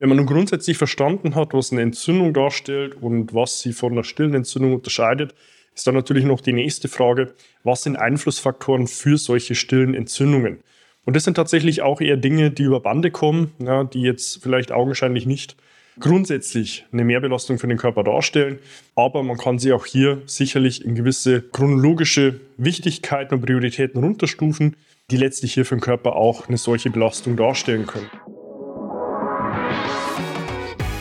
Wenn man nun grundsätzlich verstanden hat, was eine Entzündung darstellt und was sie von einer stillen Entzündung unterscheidet, ist dann natürlich noch die nächste Frage, was sind Einflussfaktoren für solche stillen Entzündungen? Und das sind tatsächlich auch eher Dinge, die über Bande kommen, ja, die jetzt vielleicht augenscheinlich nicht grundsätzlich eine Mehrbelastung für den Körper darstellen, aber man kann sie auch hier sicherlich in gewisse chronologische Wichtigkeiten und Prioritäten runterstufen, die letztlich hier für den Körper auch eine solche Belastung darstellen können.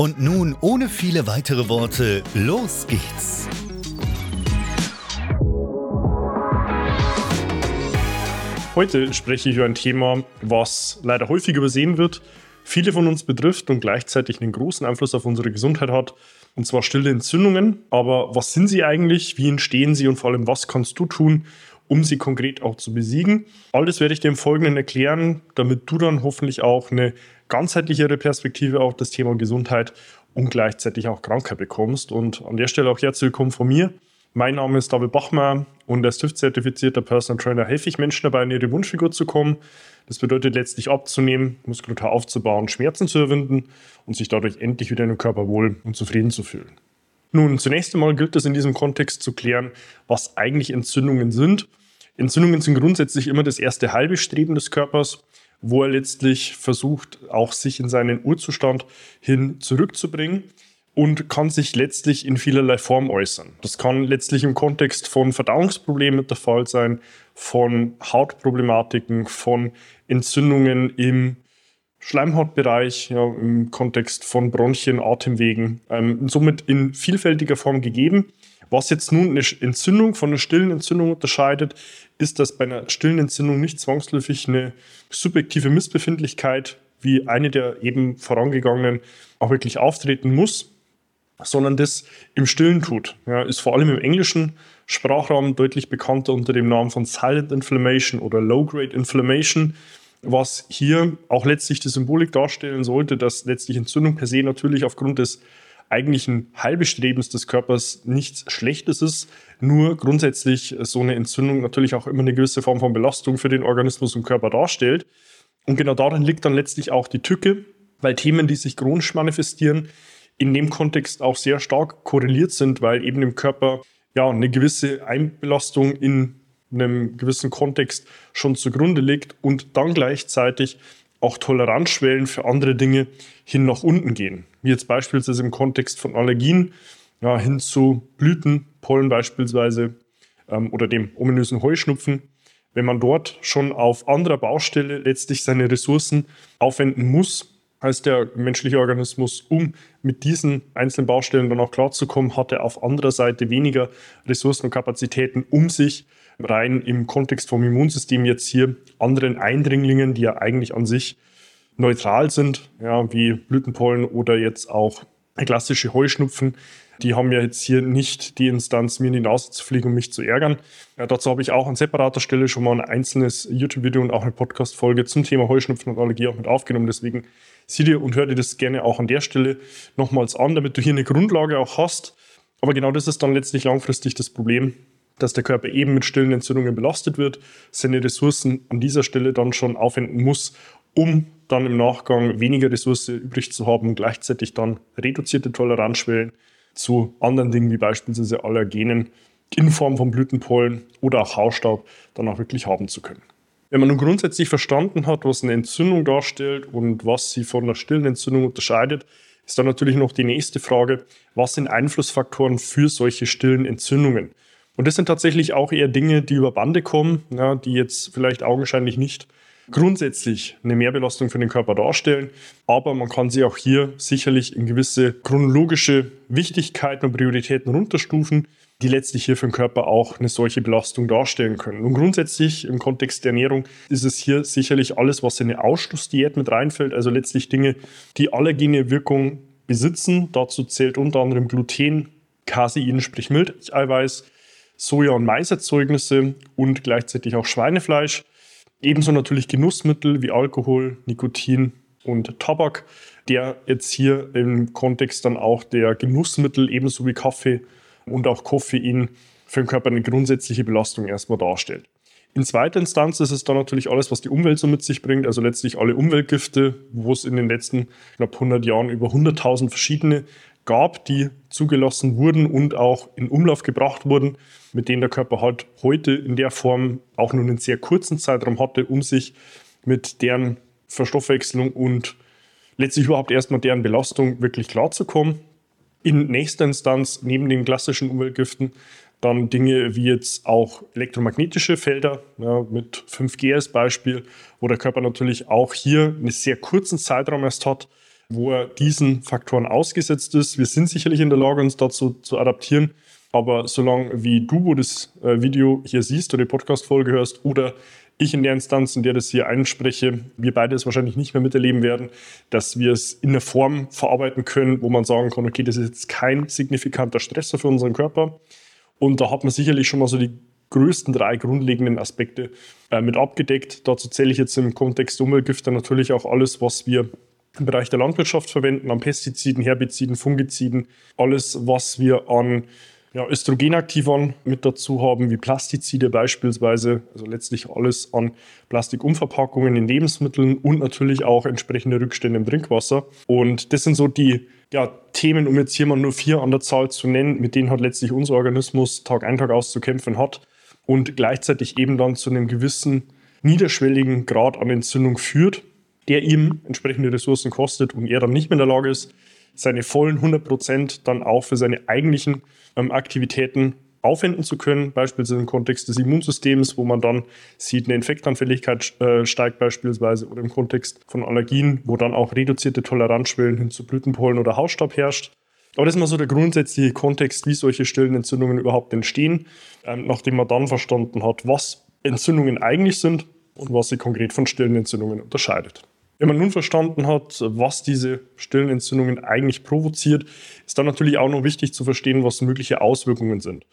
Und nun, ohne viele weitere Worte, los geht's! Heute spreche ich über ein Thema, was leider häufig übersehen wird, viele von uns betrifft und gleichzeitig einen großen Einfluss auf unsere Gesundheit hat, und zwar stille Entzündungen. Aber was sind sie eigentlich? Wie entstehen sie? Und vor allem, was kannst du tun, um sie konkret auch zu besiegen? All das werde ich dir im Folgenden erklären, damit du dann hoffentlich auch eine ganzheitlichere Perspektive auf das Thema Gesundheit und gleichzeitig auch Krankheit bekommst. Und an der Stelle auch herzlich willkommen von mir. Mein Name ist David Bachmer und als TÜV-zertifizierter Personal Trainer helfe ich Menschen dabei, in ihre Wunschfigur zu kommen. Das bedeutet letztlich abzunehmen, Muskulatur aufzubauen, Schmerzen zu überwinden und sich dadurch endlich wieder in dem Körper wohl und zufrieden zu fühlen. Nun, zunächst einmal gilt es in diesem Kontext zu klären, was eigentlich Entzündungen sind. Entzündungen sind grundsätzlich immer das erste halbe Streben des Körpers, wo er letztlich versucht, auch sich in seinen Urzustand hin zurückzubringen und kann sich letztlich in vielerlei Form äußern. Das kann letztlich im Kontext von Verdauungsproblemen der Fall sein, von Hautproblematiken, von Entzündungen im Schleimhautbereich, ja, im Kontext von Bronchien, Atemwegen, ähm, somit in vielfältiger Form gegeben. Was jetzt nun eine Entzündung von einer stillen Entzündung unterscheidet, ist, dass bei einer stillen Entzündung nicht zwangsläufig eine subjektive Missbefindlichkeit wie eine der eben vorangegangenen auch wirklich auftreten muss, sondern das im Stillen tut. Ja, ist vor allem im englischen Sprachraum deutlich bekannter unter dem Namen von Silent Inflammation oder Low-Grade Inflammation, was hier auch letztlich die Symbolik darstellen sollte, dass letztlich Entzündung per se natürlich aufgrund des eigentlichen Heilbestrebens des Körpers nichts Schlechtes ist, nur grundsätzlich so eine Entzündung natürlich auch immer eine gewisse Form von Belastung für den Organismus und Körper darstellt. Und genau darin liegt dann letztlich auch die Tücke, weil Themen, die sich chronisch manifestieren, in dem Kontext auch sehr stark korreliert sind, weil eben im Körper ja eine gewisse Einbelastung in einem gewissen Kontext schon zugrunde liegt und dann gleichzeitig auch Toleranzschwellen für andere Dinge hin nach unten gehen. Wie jetzt beispielsweise im Kontext von Allergien ja, hin zu Blütenpollen beispielsweise ähm, oder dem ominösen Heuschnupfen. Wenn man dort schon auf anderer Baustelle letztlich seine Ressourcen aufwenden muss, als der menschliche Organismus, um mit diesen einzelnen Baustellen dann auch klarzukommen, hat er auf anderer Seite weniger Ressourcen und Kapazitäten, um sich rein im Kontext vom Immunsystem jetzt hier anderen Eindringlingen, die ja eigentlich an sich neutral sind, ja, wie Blütenpollen oder jetzt auch klassische Heuschnupfen, die haben ja jetzt hier nicht die Instanz, mir in die Nase zu fliegen, um mich zu ärgern. Ja, dazu habe ich auch an separater Stelle schon mal ein einzelnes YouTube-Video und auch eine Podcast-Folge zum Thema Heuschnupfen und Allergie auch mit aufgenommen. Deswegen sieh dir und hör dir das gerne auch an der Stelle nochmals an, damit du hier eine Grundlage auch hast. Aber genau das ist dann letztlich langfristig das Problem, dass der Körper eben mit stillen Entzündungen belastet wird, seine Ressourcen an dieser Stelle dann schon aufwenden muss, um dann im Nachgang weniger Ressource übrig zu haben und gleichzeitig dann reduzierte Toleranzschwellen zu anderen Dingen wie beispielsweise Allergenen in Form von Blütenpollen oder auch Hausstaub dann auch wirklich haben zu können. Wenn man nun grundsätzlich verstanden hat, was eine Entzündung darstellt und was sie von einer stillen Entzündung unterscheidet, ist dann natürlich noch die nächste Frage, was sind Einflussfaktoren für solche stillen Entzündungen? Und das sind tatsächlich auch eher Dinge, die über Bande kommen, ja, die jetzt vielleicht augenscheinlich nicht grundsätzlich eine Mehrbelastung für den Körper darstellen, aber man kann sie auch hier sicherlich in gewisse chronologische Wichtigkeiten und Prioritäten runterstufen, die letztlich hier für den Körper auch eine solche Belastung darstellen können. Und grundsätzlich im Kontext der Ernährung ist es hier sicherlich alles, was in eine Ausschlussdiät mit reinfällt, also letztlich Dinge, die allergene Wirkung besitzen. Dazu zählt unter anderem Gluten, Casein, sprich Milcheiweiß, Soja- und Maiserzeugnisse und gleichzeitig auch Schweinefleisch. Ebenso natürlich Genussmittel wie Alkohol, Nikotin und Tabak, der jetzt hier im Kontext dann auch der Genussmittel ebenso wie Kaffee und auch Koffein für den Körper eine grundsätzliche Belastung erstmal darstellt. In zweiter Instanz ist es dann natürlich alles, was die Umwelt so mit sich bringt, also letztlich alle Umweltgifte, wo es in den letzten knapp 100 Jahren über 100.000 verschiedene gab, die zugelassen wurden und auch in Umlauf gebracht wurden, mit denen der Körper halt heute in der Form auch nur einen sehr kurzen Zeitraum hatte, um sich mit deren Verstoffwechslung und letztlich überhaupt erstmal deren Belastung wirklich klarzukommen. In nächster Instanz neben den klassischen Umweltgiften dann Dinge wie jetzt auch elektromagnetische Felder, ja, mit 5G als Beispiel, wo der Körper natürlich auch hier einen sehr kurzen Zeitraum erst hat, wo er diesen Faktoren ausgesetzt ist. Wir sind sicherlich in der Lage, uns dazu zu adaptieren. Aber solange wie du das äh, Video hier siehst oder die Podcast-Folge hörst oder ich in der Instanz, in der das hier einspreche, wir beide es wahrscheinlich nicht mehr miterleben werden, dass wir es in einer Form verarbeiten können, wo man sagen kann, okay, das ist jetzt kein signifikanter Stressor für unseren Körper. Und da hat man sicherlich schon mal so die größten drei grundlegenden Aspekte äh, mit abgedeckt. Dazu zähle ich jetzt im Kontext Umweltgifte natürlich auch alles, was wir im Bereich der Landwirtschaft verwenden, an Pestiziden, Herbiziden, Fungiziden, alles, was wir an ja, Östrogenaktivern mit dazu haben, wie Plastizide beispielsweise, also letztlich alles an Plastikumverpackungen in Lebensmitteln und natürlich auch entsprechende Rückstände im Trinkwasser. Und das sind so die ja, Themen, um jetzt hier mal nur vier an der Zahl zu nennen, mit denen halt letztlich unser Organismus Tag ein, Tag aus zu kämpfen hat und gleichzeitig eben dann zu einem gewissen niederschwelligen Grad an Entzündung führt, der ihm entsprechende Ressourcen kostet und er dann nicht mehr in der Lage ist, seine vollen 100 Prozent dann auch für seine eigentlichen ähm, Aktivitäten aufwenden zu können, beispielsweise im Kontext des Immunsystems, wo man dann sieht, eine Infektanfälligkeit äh, steigt beispielsweise oder im Kontext von Allergien, wo dann auch reduzierte Toleranzschwellen hin zu Blütenpollen oder Hausstaub herrscht. Aber das ist mal so der grundsätzliche Kontext, wie solche stillen Entzündungen überhaupt entstehen, ähm, nachdem man dann verstanden hat, was Entzündungen eigentlich sind und was sie konkret von stillen Entzündungen unterscheidet. Wenn man nun verstanden hat, was diese stillen Entzündungen eigentlich provoziert, ist dann natürlich auch noch wichtig zu verstehen, was mögliche Auswirkungen sind.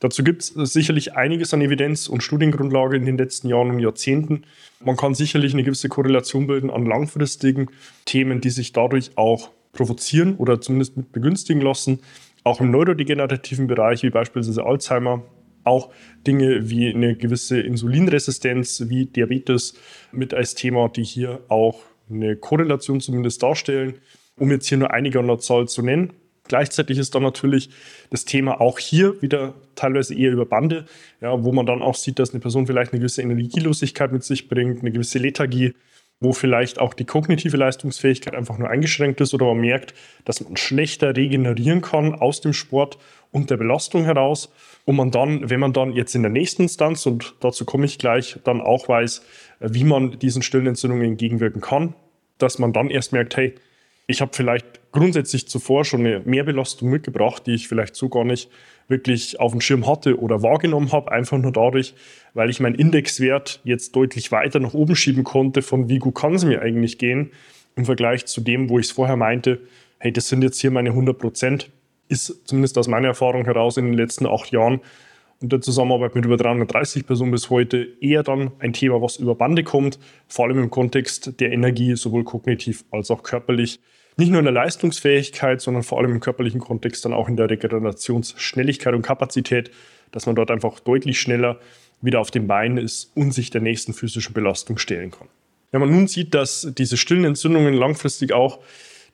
Dazu gibt es sicherlich einiges an Evidenz und Studiengrundlage in den letzten Jahren und Jahrzehnten. Man kann sicherlich eine gewisse Korrelation bilden an langfristigen Themen, die sich dadurch auch provozieren oder zumindest mit begünstigen lassen. Auch im neurodegenerativen Bereich, wie beispielsweise Alzheimer, auch Dinge wie eine gewisse Insulinresistenz, wie Diabetes mit als Thema, die hier auch eine Korrelation zumindest darstellen, um jetzt hier nur einige an der Zahl zu nennen. Gleichzeitig ist dann natürlich das Thema auch hier wieder teilweise eher über Bande, ja, wo man dann auch sieht, dass eine Person vielleicht eine gewisse Energielosigkeit mit sich bringt, eine gewisse Lethargie, wo vielleicht auch die kognitive Leistungsfähigkeit einfach nur eingeschränkt ist oder man merkt, dass man schlechter regenerieren kann aus dem Sport und der Belastung heraus. Und man dann, wenn man dann jetzt in der nächsten Instanz, und dazu komme ich gleich, dann auch weiß, wie man diesen stillen Entzündungen entgegenwirken kann, dass man dann erst merkt, hey, ich habe vielleicht grundsätzlich zuvor schon eine Mehrbelastung mitgebracht, die ich vielleicht so gar nicht wirklich auf dem Schirm hatte oder wahrgenommen habe, einfach nur dadurch, weil ich meinen Indexwert jetzt deutlich weiter nach oben schieben konnte, von wie gut kann es mir eigentlich gehen, im Vergleich zu dem, wo ich es vorher meinte, hey, das sind jetzt hier meine 100 Prozent, ist zumindest aus meiner Erfahrung heraus in den letzten acht Jahren und der Zusammenarbeit mit über 330 Personen bis heute eher dann ein Thema, was über Bande kommt, vor allem im Kontext der Energie, sowohl kognitiv als auch körperlich. Nicht nur in der Leistungsfähigkeit, sondern vor allem im körperlichen Kontext dann auch in der Regenerationsschnelligkeit und Kapazität, dass man dort einfach deutlich schneller wieder auf den Beinen ist und sich der nächsten physischen Belastung stellen kann. Wenn man nun sieht, dass diese stillen Entzündungen langfristig auch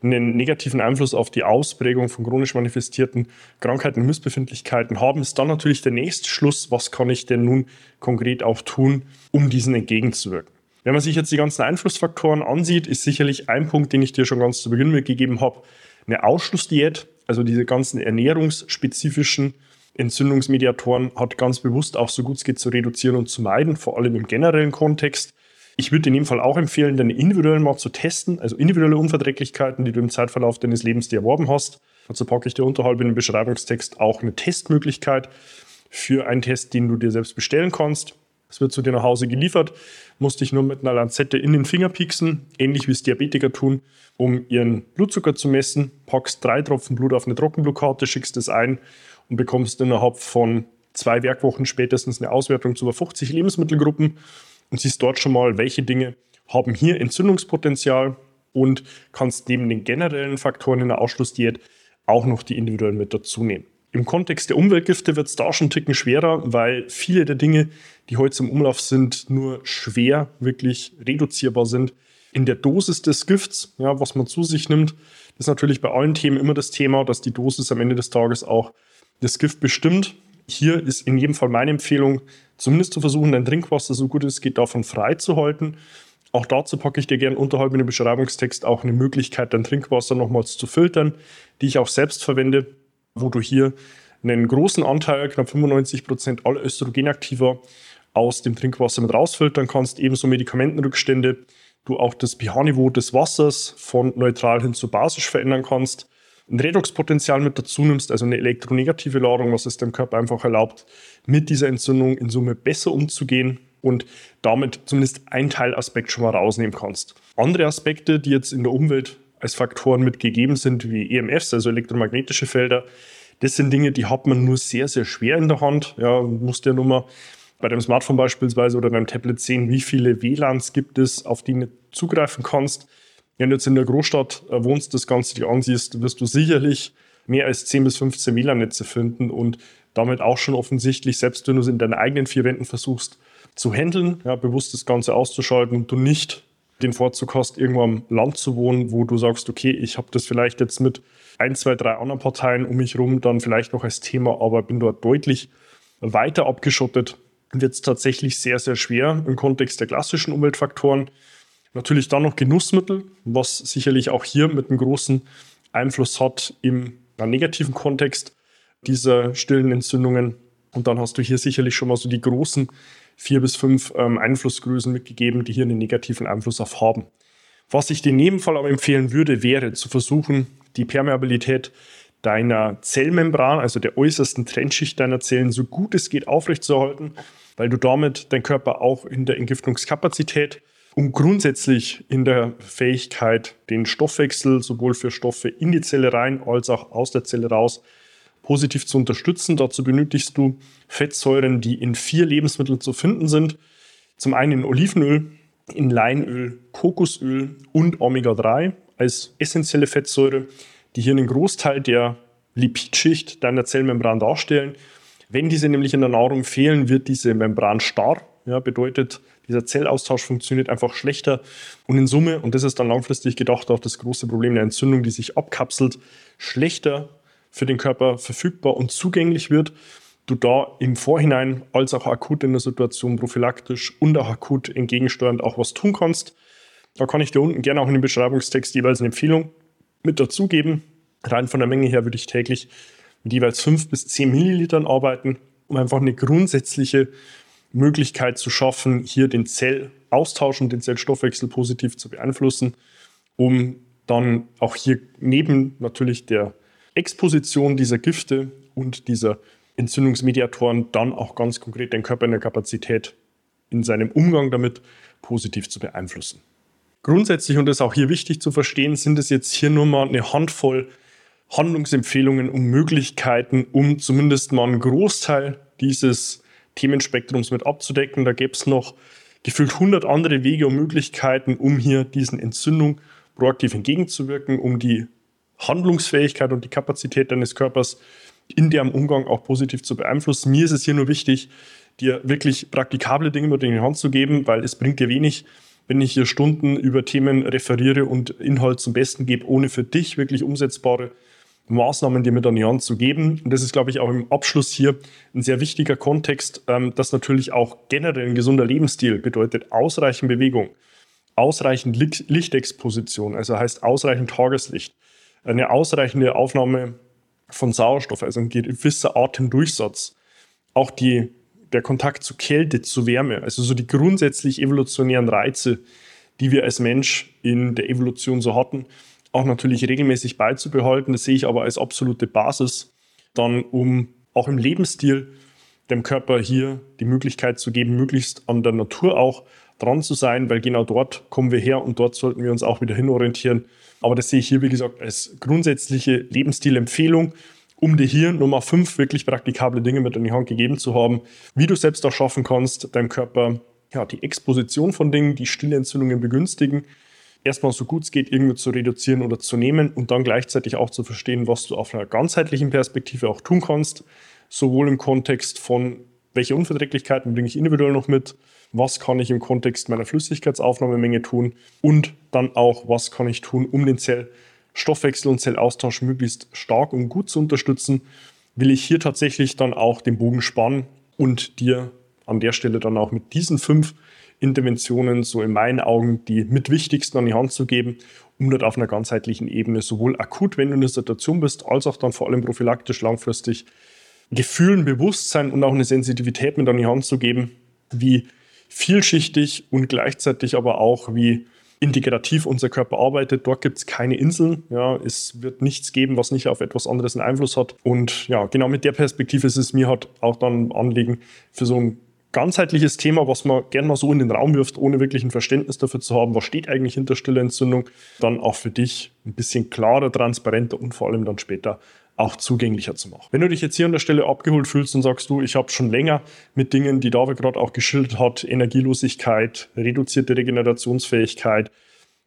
einen negativen Einfluss auf die Ausprägung von chronisch manifestierten Krankheiten und Missbefindlichkeiten haben, ist dann natürlich der nächste Schluss, was kann ich denn nun konkret auch tun, um diesen entgegenzuwirken. Wenn man sich jetzt die ganzen Einflussfaktoren ansieht, ist sicherlich ein Punkt, den ich dir schon ganz zu Beginn mitgegeben habe, eine Ausschlussdiät, also diese ganzen ernährungsspezifischen Entzündungsmediatoren hat ganz bewusst auch so gut es geht zu reduzieren und zu meiden, vor allem im generellen Kontext. Ich würde in dem Fall auch empfehlen, deine individuellen mal zu testen, also individuelle Unverträglichkeiten, die du im Zeitverlauf deines Lebens dir erworben hast. Dazu packe ich dir unterhalb in den Beschreibungstext auch eine Testmöglichkeit für einen Test, den du dir selbst bestellen kannst. Es wird zu dir nach Hause geliefert, musst dich nur mit einer Lanzette in den Finger pieksen, ähnlich wie es Diabetiker tun, um ihren Blutzucker zu messen. Packst drei Tropfen Blut auf eine Trockenblutkarte, schickst es ein und bekommst innerhalb von zwei Werkwochen spätestens eine Auswertung zu über 50 Lebensmittelgruppen und siehst dort schon mal, welche Dinge haben hier Entzündungspotenzial und kannst neben den generellen Faktoren in der Ausschlussdiät auch noch die individuellen mit dazu nehmen. Im Kontext der Umweltgifte wird es da schon einen Ticken schwerer, weil viele der Dinge, die heute im Umlauf sind, nur schwer wirklich reduzierbar sind. In der Dosis des Gifts, ja, was man zu sich nimmt, ist natürlich bei allen Themen immer das Thema, dass die Dosis am Ende des Tages auch das Gift bestimmt. Hier ist in jedem Fall meine Empfehlung, zumindest zu versuchen, dein Trinkwasser so gut es geht davon frei zu halten. Auch dazu packe ich dir gerne unterhalb in den Beschreibungstext auch eine Möglichkeit, dein Trinkwasser nochmals zu filtern, die ich auch selbst verwende, wo du hier einen großen Anteil, knapp 95 Prozent aller Östrogenaktiver aus dem Trinkwasser mit rausfiltern kannst, ebenso Medikamentenrückstände, du auch das pH-Niveau des Wassers von neutral hin zu basisch verändern kannst ein Redoxpotenzial mit dazu nimmst, also eine elektronegative Ladung, was es dem Körper einfach erlaubt, mit dieser Entzündung in Summe besser umzugehen und damit zumindest einen Teilaspekt schon mal rausnehmen kannst. Andere Aspekte, die jetzt in der Umwelt als Faktoren mitgegeben sind, wie EMFs, also elektromagnetische Felder, das sind Dinge, die hat man nur sehr, sehr schwer in der Hand. Ja, musst ja nur mal bei deinem Smartphone beispielsweise oder beim Tablet sehen, wie viele WLANs gibt es, auf die du zugreifen kannst. Wenn du jetzt in der Großstadt äh, wohnst, das Ganze dir ansiehst, wirst du sicherlich mehr als 10 bis 15 WLAN-Netze finden und damit auch schon offensichtlich, selbst wenn du es in deinen eigenen vier Wänden versuchst zu handeln, ja, bewusst das Ganze auszuschalten und du nicht den Vorzug hast, irgendwo am Land zu wohnen, wo du sagst, okay, ich habe das vielleicht jetzt mit ein, zwei, drei anderen Parteien um mich herum dann vielleicht noch als Thema, aber bin dort deutlich weiter abgeschottet, wird es tatsächlich sehr, sehr schwer im Kontext der klassischen Umweltfaktoren. Natürlich dann noch Genussmittel, was sicherlich auch hier mit einem großen Einfluss hat im negativen Kontext dieser stillen Entzündungen. Und dann hast du hier sicherlich schon mal so die großen vier bis fünf ähm, Einflussgrößen mitgegeben, die hier einen negativen Einfluss auf haben. Was ich dir in jedem Fall aber empfehlen würde, wäre zu versuchen, die Permeabilität deiner Zellmembran, also der äußersten Trennschicht deiner Zellen, so gut es geht aufrechtzuerhalten, weil du damit deinen Körper auch in der Entgiftungskapazität um grundsätzlich in der Fähigkeit, den Stoffwechsel sowohl für Stoffe in die Zelle rein als auch aus der Zelle raus positiv zu unterstützen. Dazu benötigst du Fettsäuren, die in vier Lebensmitteln zu finden sind. Zum einen in Olivenöl, in Leinöl, Kokosöl und Omega-3 als essentielle Fettsäure, die hier einen Großteil der Lipidschicht deiner Zellmembran darstellen. Wenn diese nämlich in der Nahrung fehlen, wird diese Membran starr. Ja, bedeutet, dieser Zellaustausch funktioniert einfach schlechter. Und in Summe, und das ist dann langfristig gedacht auch das große Problem der Entzündung, die sich abkapselt, schlechter für den Körper verfügbar und zugänglich wird, du da im Vorhinein als auch akut in der Situation prophylaktisch und auch akut entgegensteuernd auch was tun kannst. Da kann ich dir unten gerne auch in dem Beschreibungstext jeweils eine Empfehlung mit dazugeben. Rein von der Menge her würde ich täglich mit jeweils 5 bis 10 Millilitern arbeiten, um einfach eine grundsätzliche Möglichkeit zu schaffen, hier den Zellaustausch und den Zellstoffwechsel positiv zu beeinflussen, um dann auch hier neben natürlich der Exposition dieser Gifte und dieser Entzündungsmediatoren dann auch ganz konkret den Körper in der Kapazität in seinem Umgang damit positiv zu beeinflussen. Grundsätzlich, und das ist auch hier wichtig zu verstehen, sind es jetzt hier nur mal eine Handvoll Handlungsempfehlungen und Möglichkeiten, um zumindest mal einen Großteil dieses Themenspektrums mit abzudecken. Da gäbe es noch gefühlt 100 andere Wege und Möglichkeiten, um hier diesen Entzündungen proaktiv entgegenzuwirken, um die Handlungsfähigkeit und die Kapazität deines Körpers in deren Umgang auch positiv zu beeinflussen. Mir ist es hier nur wichtig, dir wirklich praktikable Dinge mit in die Hand zu geben, weil es bringt dir wenig, wenn ich hier Stunden über Themen referiere und Inhalt zum Besten gebe, ohne für dich wirklich umsetzbare Maßnahmen dir mit an die Hand zu geben. Und das ist, glaube ich, auch im Abschluss hier ein sehr wichtiger Kontext, ähm, dass natürlich auch generell ein gesunder Lebensstil bedeutet ausreichend Bewegung, ausreichend Lichtexposition, also heißt ausreichend Tageslicht, eine ausreichende Aufnahme von Sauerstoff, also ein gewisser Atemdurchsatz, auch die, der Kontakt zu Kälte, zu Wärme, also so die grundsätzlich evolutionären Reize, die wir als Mensch in der Evolution so hatten, auch natürlich regelmäßig beizubehalten. Das sehe ich aber als absolute Basis, dann um auch im Lebensstil dem Körper hier die Möglichkeit zu geben, möglichst an der Natur auch dran zu sein, weil genau dort kommen wir her und dort sollten wir uns auch wieder hinorientieren. Aber das sehe ich hier, wie gesagt, als grundsätzliche Lebensstilempfehlung, um dir hier Nummer fünf wirklich praktikable Dinge mit in die Hand gegeben zu haben, wie du selbst auch schaffen kannst, deinem Körper ja, die Exposition von Dingen, die stille Entzündungen begünstigen, erstmal so gut es geht irgendwie zu reduzieren oder zu nehmen und dann gleichzeitig auch zu verstehen, was du auf einer ganzheitlichen Perspektive auch tun kannst, sowohl im Kontext von welche Unverträglichkeiten bringe ich individuell noch mit, was kann ich im Kontext meiner Flüssigkeitsaufnahmemenge tun und dann auch, was kann ich tun, um den Zellstoffwechsel und Zellaustausch möglichst stark und gut zu unterstützen, will ich hier tatsächlich dann auch den Bogen spannen und dir an der Stelle dann auch mit diesen fünf Interventionen so in meinen Augen die mit wichtigsten an die Hand zu geben, um dort auf einer ganzheitlichen Ebene sowohl akut, wenn du in der Situation bist, als auch dann vor allem prophylaktisch langfristig Gefühlen, Bewusstsein und auch eine Sensitivität mit an die Hand zu geben, wie vielschichtig und gleichzeitig aber auch wie integrativ unser Körper arbeitet. Dort gibt es keine Inseln. Ja, es wird nichts geben, was nicht auf etwas anderes einen Einfluss hat. Und ja, genau mit der Perspektive ist es mir halt auch dann Anliegen, für so ein ganzheitliches Thema, was man gerne mal so in den Raum wirft, ohne wirklich ein Verständnis dafür zu haben, was steht eigentlich hinter stille Entzündung, dann auch für dich ein bisschen klarer, transparenter und vor allem dann später auch zugänglicher zu machen. Wenn du dich jetzt hier an der Stelle abgeholt fühlst und sagst du, ich habe schon länger mit Dingen, die David gerade auch geschildert hat, Energielosigkeit, reduzierte Regenerationsfähigkeit,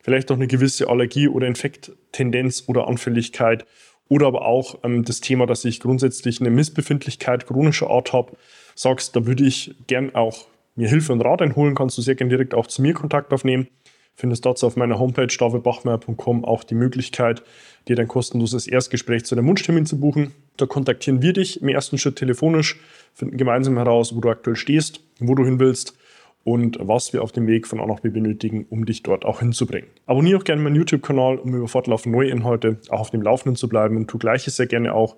vielleicht auch eine gewisse Allergie oder Infekttendenz oder Anfälligkeit oder aber auch ähm, das Thema, dass ich grundsätzlich eine Missbefindlichkeit chronischer Art habe, sagst, da würde ich gern auch mir Hilfe und Rat einholen, kannst du sehr gerne direkt auch zu mir Kontakt aufnehmen. Findest dazu auf meiner Homepage davidbachmeier.com auch die Möglichkeit, dir dein kostenloses Erstgespräch zu deinem Wunschtermin zu buchen. Da kontaktieren wir dich im ersten Schritt telefonisch, finden gemeinsam heraus, wo du aktuell stehst, wo du hin willst und was wir auf dem Weg von A nach B benötigen, um dich dort auch hinzubringen. Abonniere auch gerne meinen YouTube-Kanal, um über fortlaufend neue Inhalte auch auf dem Laufenden zu bleiben und tu gleiches sehr gerne auch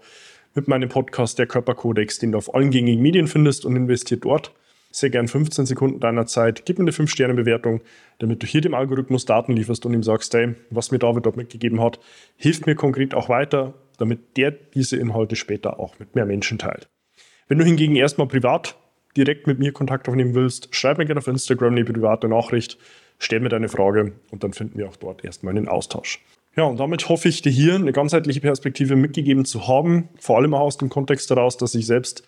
mit meinem Podcast Der Körperkodex, den du auf allen gängigen Medien findest und investiert dort sehr gern 15 Sekunden deiner Zeit. Gib mir eine 5-Sterne-Bewertung, damit du hier dem Algorithmus Daten lieferst und ihm sagst, hey, was mir David dort mitgegeben hat, hilft mir konkret auch weiter, damit der diese Inhalte später auch mit mehr Menschen teilt. Wenn du hingegen erstmal privat direkt mit mir Kontakt aufnehmen willst, schreib mir gerne auf Instagram eine private Nachricht, stell mir deine Frage und dann finden wir auch dort erstmal einen Austausch. Ja, und damit hoffe ich dir hier eine ganzheitliche Perspektive mitgegeben zu haben, vor allem auch aus dem Kontext heraus, dass ich selbst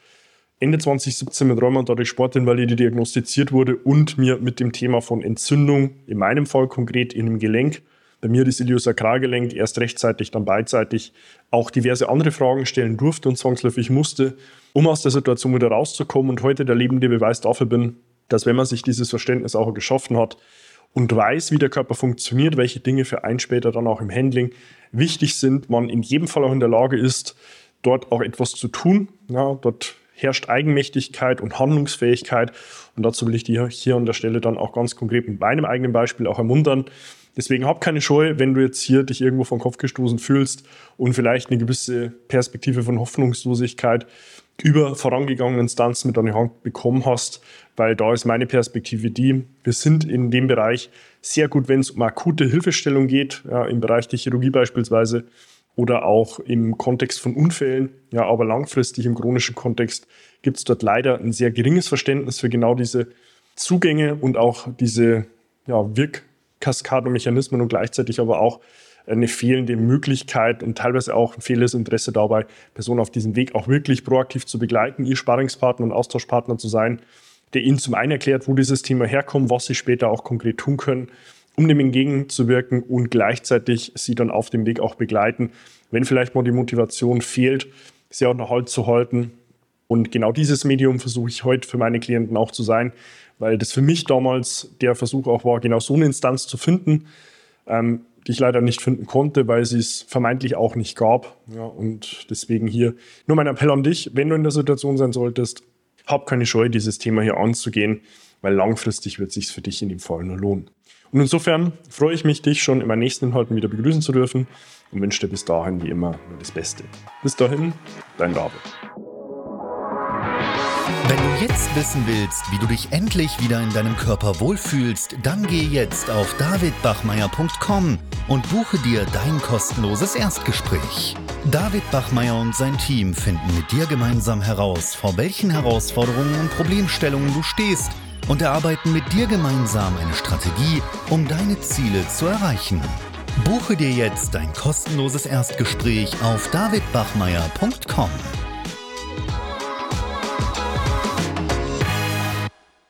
Ende 2017 mit rheumatoide Sportinvalide diagnostiziert wurde und mir mit dem Thema von Entzündung, in meinem Fall konkret in dem Gelenk, bei mir das Iliosakralgelenk, erst rechtzeitig, dann beidseitig, auch diverse andere Fragen stellen durfte und zwangsläufig musste, um aus der Situation wieder rauszukommen und heute der lebende Beweis dafür bin, dass wenn man sich dieses Verständnis auch geschaffen hat und weiß, wie der Körper funktioniert, welche Dinge für einen später dann auch im Handling wichtig sind, man in jedem Fall auch in der Lage ist, dort auch etwas zu tun. Ja, dort herrscht Eigenmächtigkeit und Handlungsfähigkeit. Und dazu will ich dir hier an der Stelle dann auch ganz konkret mit meinem eigenen Beispiel auch ermuntern. Deswegen hab keine Scheu, wenn du jetzt hier dich irgendwo vom Kopf gestoßen fühlst und vielleicht eine gewisse Perspektive von Hoffnungslosigkeit über vorangegangene Instanzen mit die Hand bekommen hast, weil da ist meine Perspektive die, wir sind in dem Bereich sehr gut, wenn es um akute Hilfestellung geht, ja, im Bereich der Chirurgie beispielsweise oder auch im Kontext von Unfällen, ja, aber langfristig im chronischen Kontext gibt es dort leider ein sehr geringes Verständnis für genau diese Zugänge und auch diese ja, Wirkkaskadenmechanismen und gleichzeitig aber auch eine fehlende Möglichkeit und teilweise auch ein fehlendes Interesse dabei, Personen auf diesem Weg auch wirklich proaktiv zu begleiten, ihr Sparingspartner und Austauschpartner zu sein, der ihnen zum einen erklärt, wo dieses Thema herkommt, was sie später auch konkret tun können um dem entgegenzuwirken und gleichzeitig sie dann auf dem Weg auch begleiten. Wenn vielleicht mal die Motivation fehlt, sie auch noch Halt zu halten, Und genau dieses Medium versuche ich heute für meine Klienten auch zu sein, weil das für mich damals der Versuch auch war, genau so eine Instanz zu finden, ähm, die ich leider nicht finden konnte, weil sie es vermeintlich auch nicht gab. Ja, und deswegen hier nur mein Appell an dich, wenn du in der Situation sein solltest, hab keine Scheu, dieses Thema hier anzugehen, weil langfristig wird es sich für dich in dem Fall nur lohnen. Und insofern freue ich mich, dich schon in meinen nächsten Inhalten wieder begrüßen zu dürfen und wünsche dir bis dahin wie immer nur das Beste. Bis dahin, dein David. Wenn du jetzt wissen willst, wie du dich endlich wieder in deinem Körper wohlfühlst, dann geh jetzt auf davidbachmeier.com und buche dir dein kostenloses Erstgespräch. David Bachmeier und sein Team finden mit dir gemeinsam heraus, vor welchen Herausforderungen und Problemstellungen du stehst und erarbeiten mit dir gemeinsam eine Strategie, um deine Ziele zu erreichen. Buche dir jetzt dein kostenloses Erstgespräch auf davidbachmeier.com.